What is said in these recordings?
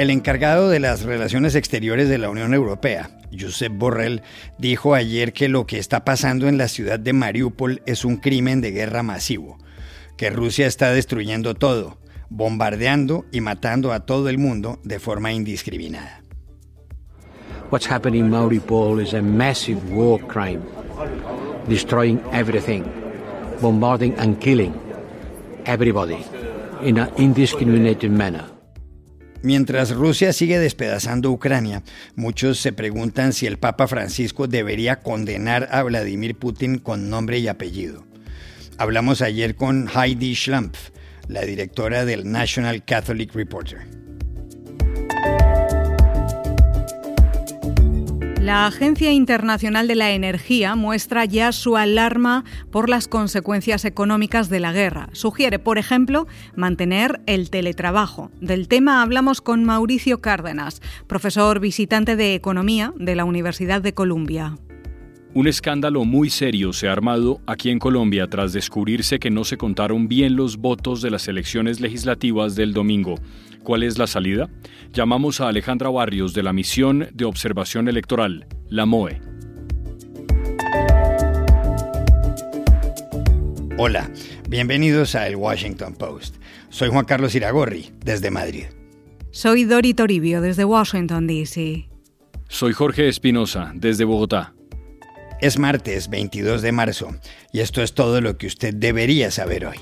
El encargado de las relaciones exteriores de la Unión Europea, Josep Borrell, dijo ayer que lo que está pasando en la ciudad de Mariupol es un crimen de guerra masivo, que Rusia está destruyendo todo, bombardeando y matando a todo el mundo de forma indiscriminada. What's happening in Mariupol is a massive war crime, destroying everything, bombarding and killing everybody in an indiscriminated manner. Mientras Rusia sigue despedazando Ucrania, muchos se preguntan si el Papa Francisco debería condenar a Vladimir Putin con nombre y apellido. Hablamos ayer con Heidi Schlampf, la directora del National Catholic Reporter. La Agencia Internacional de la Energía muestra ya su alarma por las consecuencias económicas de la guerra. Sugiere, por ejemplo, mantener el teletrabajo. Del tema hablamos con Mauricio Cárdenas, profesor visitante de Economía de la Universidad de Columbia. Un escándalo muy serio se ha armado aquí en Colombia tras descubrirse que no se contaron bien los votos de las elecciones legislativas del domingo. ¿Cuál es la salida? Llamamos a Alejandra Barrios de la Misión de Observación Electoral, la MOE. Hola, bienvenidos a El Washington Post. Soy Juan Carlos Iragorri, desde Madrid. Soy Dori Toribio, desde Washington, D.C. Soy Jorge Espinosa, desde Bogotá. Es martes 22 de marzo y esto es todo lo que usted debería saber hoy.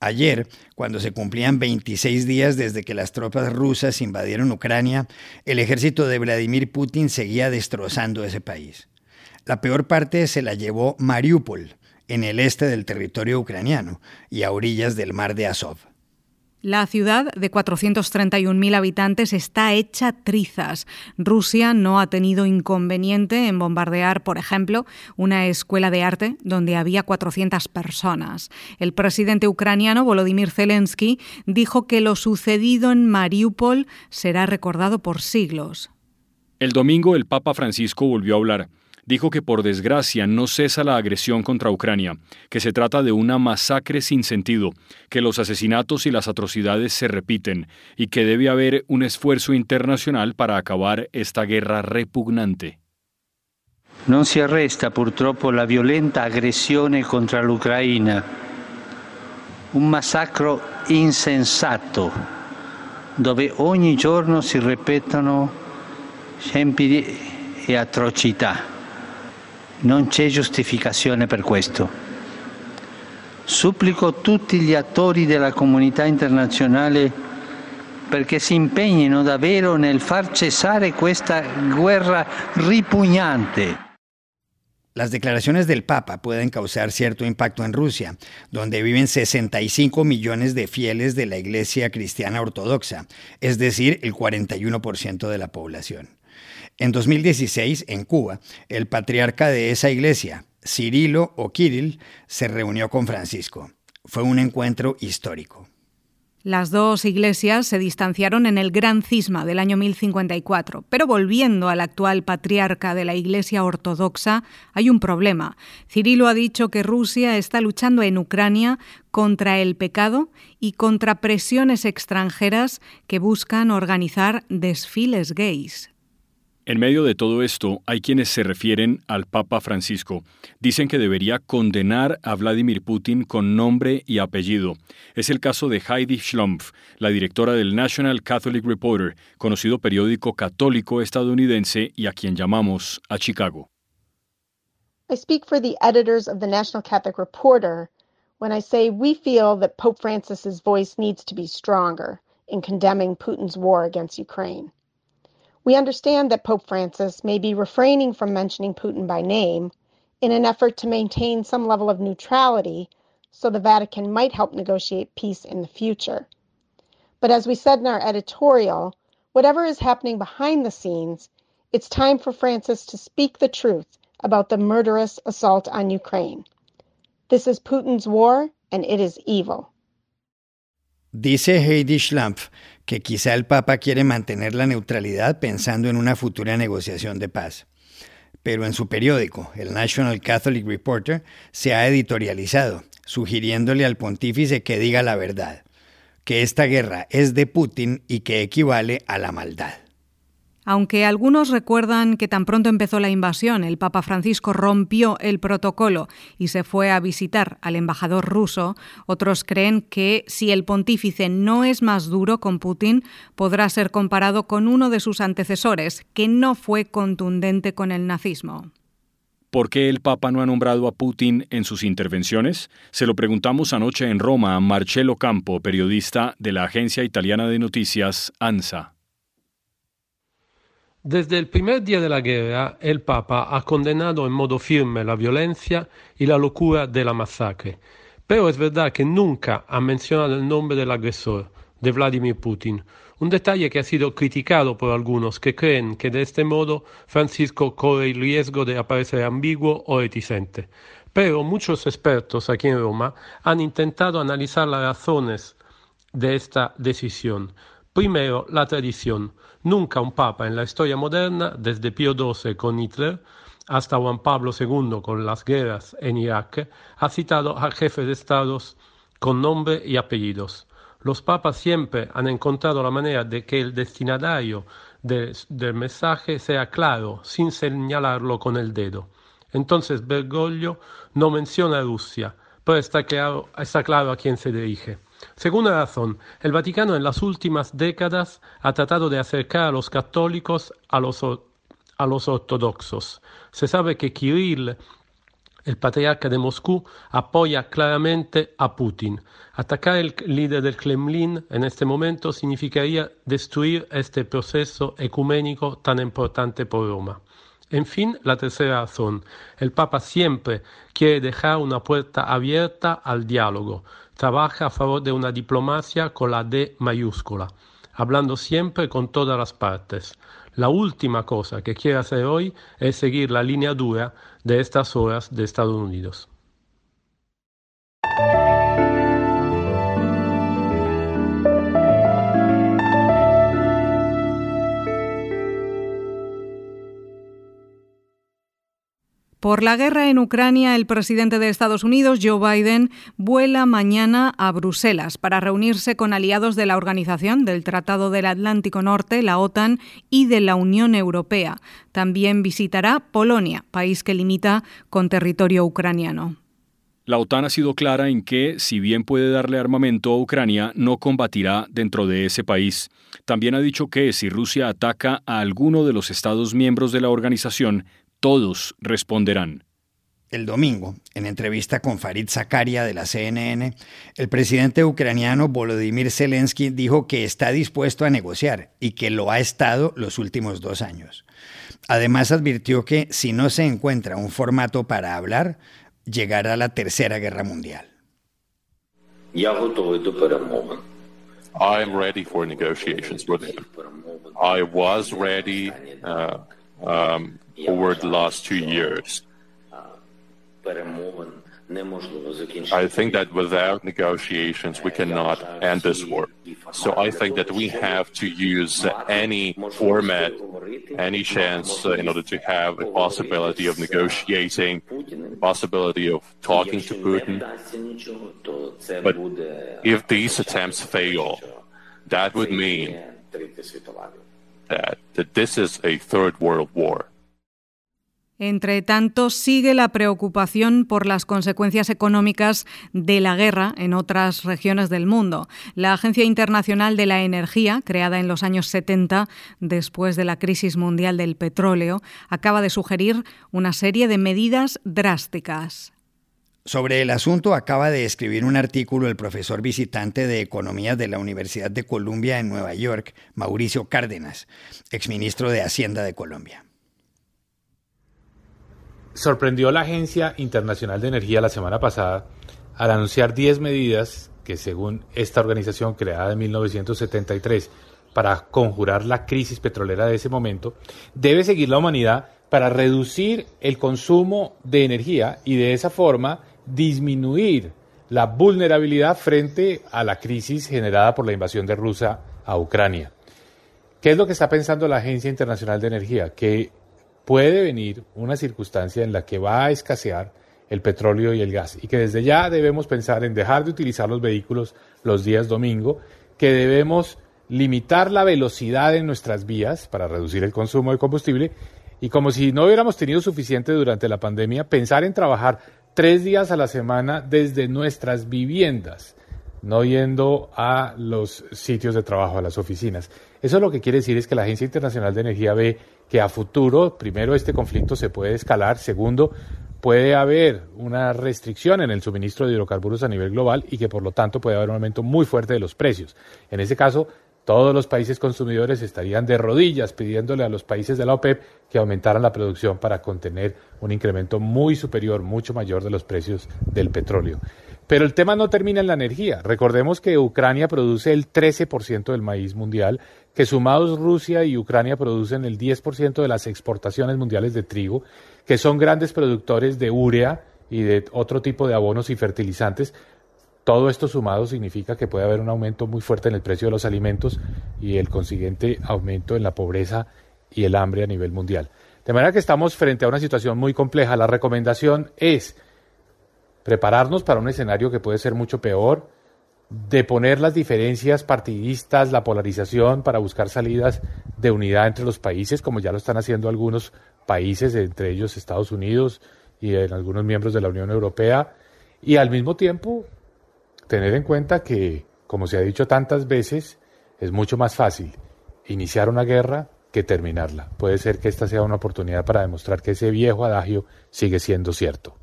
Ayer, cuando se cumplían 26 días desde que las tropas rusas invadieron Ucrania, el ejército de Vladimir Putin seguía destrozando ese país. La peor parte se la llevó Mariupol, en el este del territorio ucraniano y a orillas del mar de Azov. La ciudad de 431.000 habitantes está hecha trizas. Rusia no ha tenido inconveniente en bombardear, por ejemplo, una escuela de arte donde había 400 personas. El presidente ucraniano Volodymyr Zelensky dijo que lo sucedido en Mariupol será recordado por siglos. El domingo el Papa Francisco volvió a hablar dijo que por desgracia no cesa la agresión contra Ucrania, que se trata de una masacre sin sentido, que los asesinatos y las atrocidades se repiten y que debe haber un esfuerzo internacional para acabar esta guerra repugnante. Non si arresta purtroppo la violenta aggressione contro l'Ucraina, un massacro insensato, dove ogni giorno si ripetono scempi e atrocità. Non c'è giustificazione per questo. Supplico tutti gli attori della comunità internazionale perché si impegnino davvero nel far cesare questa guerra ripugnante. Las declaraciones del Papa pueden causar cierto impacto en Rusia, donde viven 65 millones de fieles de la Iglesia Cristiana Ortodoxa, es decir, el 41% de la población. En 2016, en Cuba, el patriarca de esa iglesia, Cirilo o Kirill, se reunió con Francisco. Fue un encuentro histórico. Las dos iglesias se distanciaron en el Gran Cisma del año 1054, pero volviendo al actual patriarca de la Iglesia Ortodoxa, hay un problema. Cirilo ha dicho que Rusia está luchando en Ucrania contra el pecado y contra presiones extranjeras que buscan organizar desfiles gays. En medio de todo esto, hay quienes se refieren al Papa Francisco. Dicen que debería condenar a Vladimir Putin con nombre y apellido. Es el caso de Heidi Schlumpf, la directora del National Catholic Reporter, conocido periódico católico estadounidense y a quien llamamos a Chicago. I speak for the editors of the National Catholic Reporter when I say we feel that Pope Francis's voice needs to be stronger in condemning Putin's war against Ukraine. We understand that Pope Francis may be refraining from mentioning Putin by name in an effort to maintain some level of neutrality so the Vatican might help negotiate peace in the future. But as we said in our editorial, whatever is happening behind the scenes, it's time for Francis to speak the truth about the murderous assault on Ukraine. This is Putin's war, and it is evil. Dice Heidi Schlampf que quizá el Papa quiere mantener la neutralidad pensando en una futura negociación de paz. pero en su periódico, el National Catholic Reporter, se ha editorializado, sugiriéndole al pontífice que diga la verdad, que esta guerra es de Putin y que equivale a la maldad. Aunque algunos recuerdan que tan pronto empezó la invasión, el Papa Francisco rompió el protocolo y se fue a visitar al embajador ruso, otros creen que si el pontífice no es más duro con Putin, podrá ser comparado con uno de sus antecesores, que no fue contundente con el nazismo. ¿Por qué el Papa no ha nombrado a Putin en sus intervenciones? Se lo preguntamos anoche en Roma a Marcello Campo, periodista de la agencia italiana de noticias ANSA. Desde el primer día de la guerra, el Papa ha condenado en modo firme la violencia y la locura de la masacre. Pero es verdad que nunca ha mencionado el nombre del agresor, de Vladimir Putin, un detalle que ha sido criticado por algunos que creen que de este modo Francisco corre el riesgo de aparecer ambiguo o reticente. Pero muchos expertos aquí en Roma han intentado analizar las razones de esta decisión. Primero, la tradición. Nunca un papa en la historia moderna, desde Pío XII con Hitler hasta Juan Pablo II con las guerras en Irak, ha citado a jefes de estados con nombre y apellidos. Los papas siempre han encontrado la manera de que el destinatario del mensaje sea claro, sin señalarlo con el dedo. Entonces Bergoglio no menciona a Rusia, pero está claro, a quién se dirige. Segunda razón, el Vaticano en las últimas décadas ha tratado de acercar a los católicos a los, a los ortodoxos. Se sabe que Kirill, el patriarca de Moscú, apoya claramente a Putin. Atacar al líder del Kremlin en este momento significaría destruir este proceso ecuménico tan importante por Roma. En fin, la tercera razón. El Papa siempre quiere dejar una puerta abierta al diálogo. Trabaja a favor de una diplomacia con la D mayúscula, hablando siempre con todas las partes. La última cosa que quiere hacer hoy es seguir la línea dura de estas horas de Estados Unidos. Por la guerra en Ucrania, el presidente de Estados Unidos, Joe Biden, vuela mañana a Bruselas para reunirse con aliados de la Organización del Tratado del Atlántico Norte, la OTAN, y de la Unión Europea. También visitará Polonia, país que limita con territorio ucraniano. La OTAN ha sido clara en que, si bien puede darle armamento a Ucrania, no combatirá dentro de ese país. También ha dicho que si Rusia ataca a alguno de los Estados miembros de la organización, todos responderán. El domingo, en entrevista con Farid Zakaria de la CNN, el presidente ucraniano Volodymyr Zelensky dijo que está dispuesto a negociar y que lo ha estado los últimos dos años. Además advirtió que si no se encuentra un formato para hablar, llegará la tercera guerra mundial. I'm ready for negotiations with him. I was ready uh, um, over the last two years. I think that without negotiations, we cannot end this war. So I think that we have to use any format, any chance uh, in order to have a possibility of negotiating, possibility of talking to Putin. But if these attempts fail, that would mean that, that this is a third world war. Entre tanto, sigue la preocupación por las consecuencias económicas de la guerra en otras regiones del mundo. La Agencia Internacional de la Energía, creada en los años 70 después de la crisis mundial del petróleo, acaba de sugerir una serie de medidas drásticas. Sobre el asunto acaba de escribir un artículo el profesor visitante de Economía de la Universidad de Columbia en Nueva York, Mauricio Cárdenas, exministro de Hacienda de Colombia. Sorprendió la Agencia Internacional de Energía la semana pasada al anunciar 10 medidas que, según esta organización creada en 1973 para conjurar la crisis petrolera de ese momento, debe seguir la humanidad para reducir el consumo de energía y de esa forma disminuir la vulnerabilidad frente a la crisis generada por la invasión de Rusia a Ucrania. ¿Qué es lo que está pensando la Agencia Internacional de Energía? Que puede venir una circunstancia en la que va a escasear el petróleo y el gas y que desde ya debemos pensar en dejar de utilizar los vehículos los días domingo, que debemos limitar la velocidad en nuestras vías para reducir el consumo de combustible y como si no hubiéramos tenido suficiente durante la pandemia, pensar en trabajar tres días a la semana desde nuestras viviendas, no yendo a los sitios de trabajo, a las oficinas. Eso lo que quiere decir es que la Agencia Internacional de Energía ve que a futuro, primero, este conflicto se puede escalar, segundo, puede haber una restricción en el suministro de hidrocarburos a nivel global y que por lo tanto puede haber un aumento muy fuerte de los precios. En ese caso, todos los países consumidores estarían de rodillas pidiéndole a los países de la OPEP que aumentaran la producción para contener un incremento muy superior, mucho mayor de los precios del petróleo. Pero el tema no termina en la energía. Recordemos que Ucrania produce el 13% del maíz mundial, que sumados Rusia y Ucrania producen el 10% de las exportaciones mundiales de trigo, que son grandes productores de urea y de otro tipo de abonos y fertilizantes, todo esto sumado significa que puede haber un aumento muy fuerte en el precio de los alimentos y el consiguiente aumento en la pobreza y el hambre a nivel mundial. De manera que estamos frente a una situación muy compleja. La recomendación es prepararnos para un escenario que puede ser mucho peor, de poner las diferencias partidistas, la polarización para buscar salidas de unidad entre los países, como ya lo están haciendo algunos países, entre ellos Estados Unidos y en algunos miembros de la Unión Europea, y al mismo tiempo tener en cuenta que, como se ha dicho tantas veces, es mucho más fácil iniciar una guerra que terminarla. Puede ser que esta sea una oportunidad para demostrar que ese viejo adagio sigue siendo cierto.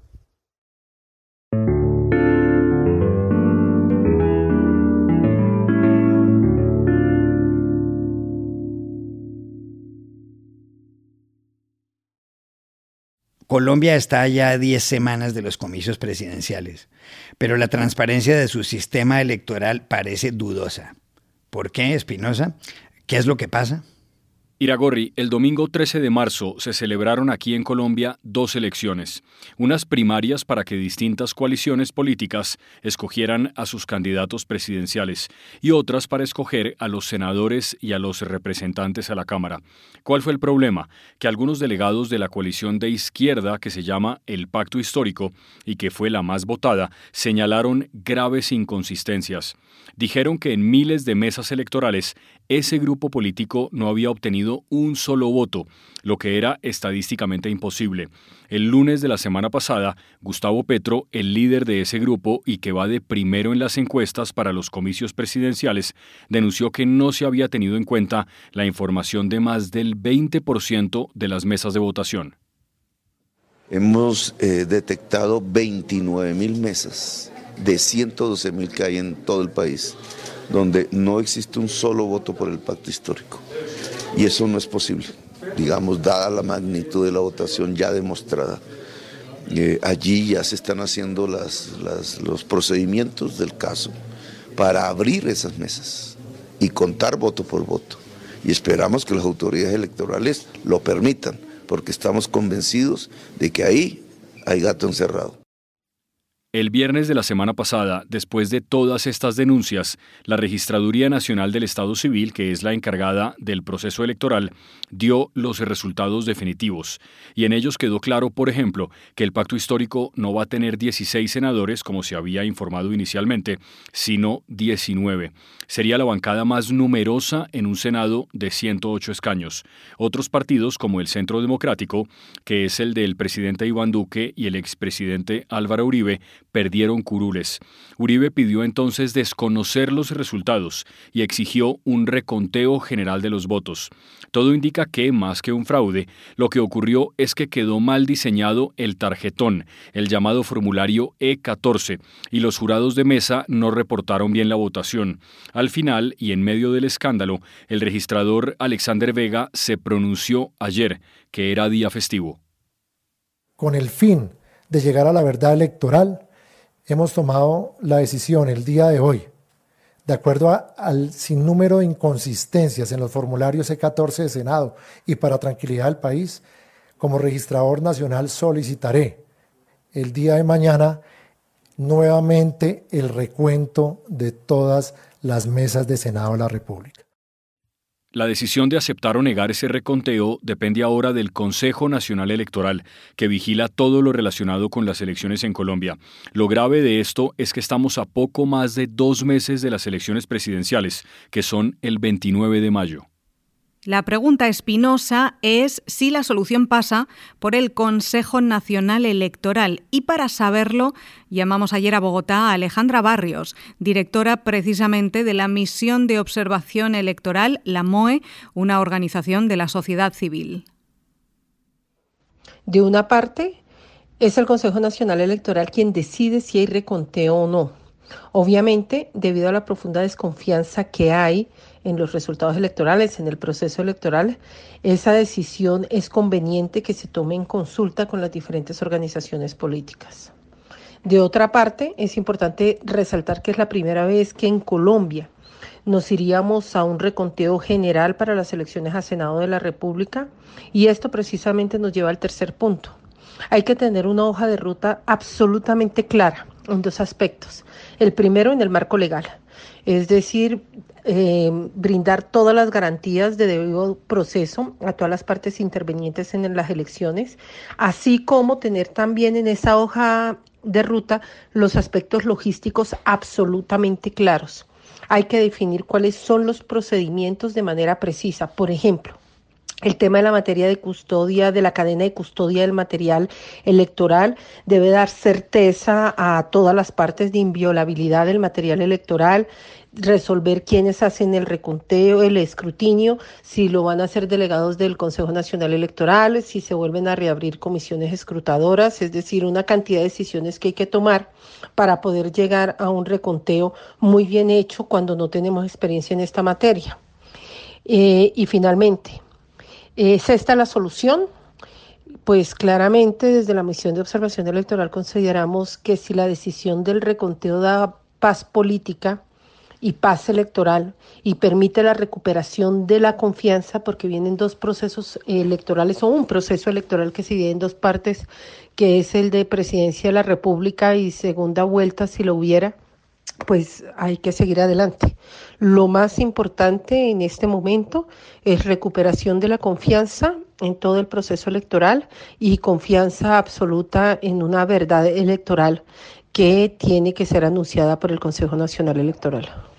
Colombia está ya a 10 semanas de los comicios presidenciales, pero la transparencia de su sistema electoral parece dudosa. ¿Por qué, Espinosa? ¿Qué es lo que pasa? Iragorri, el domingo 13 de marzo se celebraron aquí en Colombia dos elecciones, unas primarias para que distintas coaliciones políticas escogieran a sus candidatos presidenciales y otras para escoger a los senadores y a los representantes a la Cámara. ¿Cuál fue el problema? Que algunos delegados de la coalición de izquierda que se llama el Pacto Histórico y que fue la más votada, señalaron graves inconsistencias. Dijeron que en miles de mesas electorales ese grupo político no había obtenido un solo voto, lo que era estadísticamente imposible. El lunes de la semana pasada, Gustavo Petro, el líder de ese grupo y que va de primero en las encuestas para los comicios presidenciales, denunció que no se había tenido en cuenta la información de más del 20% de las mesas de votación. Hemos eh, detectado 29 mil mesas de 112 mil que hay en todo el país donde no existe un solo voto por el pacto histórico. Y eso no es posible, digamos, dada la magnitud de la votación ya demostrada. Eh, allí ya se están haciendo los procedimientos del caso para abrir esas mesas y contar voto por voto. Y esperamos que las autoridades electorales lo permitan, porque estamos convencidos de que ahí hay gato encerrado. El viernes de la semana pasada, después de todas estas denuncias, la Registraduría Nacional del Estado Civil, que es la encargada del proceso electoral, dio los resultados definitivos, y en ellos quedó claro, por ejemplo, que el pacto histórico no va a tener 16 senadores, como se había informado inicialmente, sino 19. Sería la bancada más numerosa en un Senado de 108 escaños. Otros partidos, como el Centro Democrático, que es el del presidente Iván Duque y el expresidente Álvaro Uribe, perdieron curules. Uribe pidió entonces desconocer los resultados y exigió un reconteo general de los votos. Todo indica que, más que un fraude, lo que ocurrió es que quedó mal diseñado el tarjetón, el llamado formulario E14, y los jurados de mesa no reportaron bien la votación. Al final, y en medio del escándalo, el registrador Alexander Vega se pronunció ayer, que era día festivo. Con el fin de llegar a la verdad electoral, hemos tomado la decisión el día de hoy, de acuerdo al sinnúmero de inconsistencias en los formularios C14 de Senado y para tranquilidad del país, como registrador nacional solicitaré el día de mañana nuevamente el recuento de todas las mesas de Senado de la República. La decisión de aceptar o negar ese reconteo depende ahora del Consejo Nacional Electoral, que vigila todo lo relacionado con las elecciones en Colombia. Lo grave de esto es que estamos a poco más de dos meses de las elecciones presidenciales, que son el 29 de mayo. La pregunta espinosa es si la solución pasa por el Consejo Nacional Electoral y para saberlo llamamos ayer a Bogotá a Alejandra Barrios, directora precisamente de la Misión de Observación Electoral, la MOE, una organización de la sociedad civil. De una parte, es el Consejo Nacional Electoral quien decide si hay reconteo o no. Obviamente, debido a la profunda desconfianza que hay en los resultados electorales, en el proceso electoral, esa decisión es conveniente que se tome en consulta con las diferentes organizaciones políticas. De otra parte, es importante resaltar que es la primera vez que en Colombia nos iríamos a un reconteo general para las elecciones a Senado de la República y esto precisamente nos lleva al tercer punto. Hay que tener una hoja de ruta absolutamente clara en dos aspectos. El primero en el marco legal, es decir, eh, brindar todas las garantías de debido proceso a todas las partes intervenientes en las elecciones, así como tener también en esa hoja de ruta los aspectos logísticos absolutamente claros. Hay que definir cuáles son los procedimientos de manera precisa. Por ejemplo, el tema de la materia de custodia, de la cadena de custodia del material electoral, debe dar certeza a todas las partes de inviolabilidad del material electoral, resolver quiénes hacen el reconteo, el escrutinio, si lo van a hacer delegados del Consejo Nacional Electoral, si se vuelven a reabrir comisiones escrutadoras, es decir, una cantidad de decisiones que hay que tomar para poder llegar a un reconteo muy bien hecho cuando no tenemos experiencia en esta materia. Eh, y finalmente, ¿es esta la solución? Pues claramente desde la misión de observación electoral consideramos que si la decisión del reconteo da paz política, y paz electoral y permite la recuperación de la confianza porque vienen dos procesos electorales o un proceso electoral que se divide en dos partes, que es el de presidencia de la República y segunda vuelta si lo hubiera, pues hay que seguir adelante. Lo más importante en este momento es recuperación de la confianza en todo el proceso electoral y confianza absoluta en una verdad electoral que tiene que ser anunciada por el Consejo Nacional Electoral.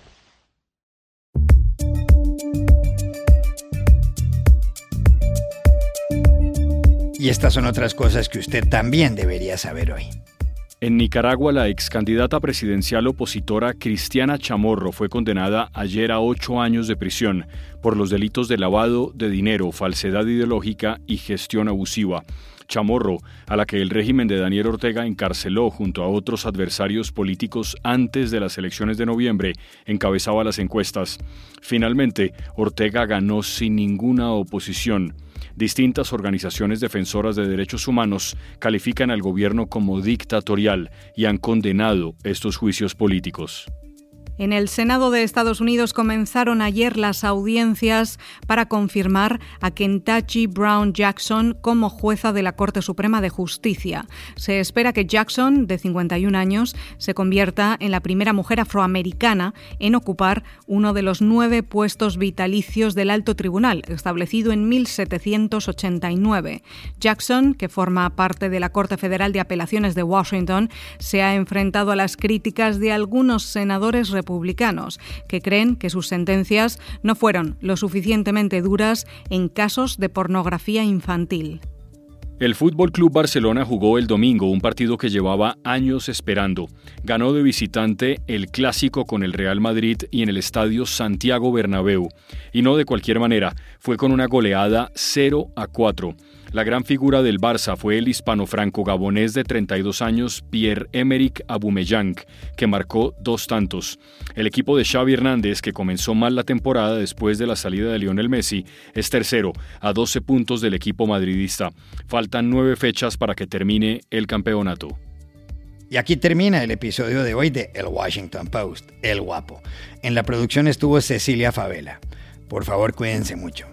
Y estas son otras cosas que usted también debería saber hoy. En Nicaragua, la ex candidata presidencial opositora Cristiana Chamorro fue condenada ayer a ocho años de prisión por los delitos de lavado de dinero, falsedad ideológica y gestión abusiva. Chamorro, a la que el régimen de Daniel Ortega encarceló junto a otros adversarios políticos antes de las elecciones de noviembre, encabezaba las encuestas. Finalmente, Ortega ganó sin ninguna oposición. Distintas organizaciones defensoras de derechos humanos califican al gobierno como dictatorial y han condenado estos juicios políticos. En el Senado de Estados Unidos comenzaron ayer las audiencias para confirmar a Kentucky Brown Jackson como jueza de la Corte Suprema de Justicia. Se espera que Jackson, de 51 años, se convierta en la primera mujer afroamericana en ocupar uno de los nueve puestos vitalicios del alto tribunal, establecido en 1789. Jackson, que forma parte de la Corte Federal de Apelaciones de Washington, se ha enfrentado a las críticas de algunos senadores republicanos, que creen que sus sentencias no fueron lo suficientemente duras en casos de pornografía infantil. El Fútbol Club Barcelona jugó el domingo un partido que llevaba años esperando. Ganó de visitante el clásico con el Real Madrid y en el estadio Santiago Bernabéu. Y no de cualquier manera, fue con una goleada 0 a 4. La gran figura del Barça fue el hispano-franco-gabonés de 32 años Pierre-Emerick Aubameyang, que marcó dos tantos. El equipo de Xavi Hernández, que comenzó mal la temporada después de la salida de Lionel Messi, es tercero, a 12 puntos del equipo madridista. Faltan nueve fechas para que termine el campeonato. Y aquí termina el episodio de hoy de El Washington Post, El Guapo. En la producción estuvo Cecilia Favela. Por favor, cuídense mucho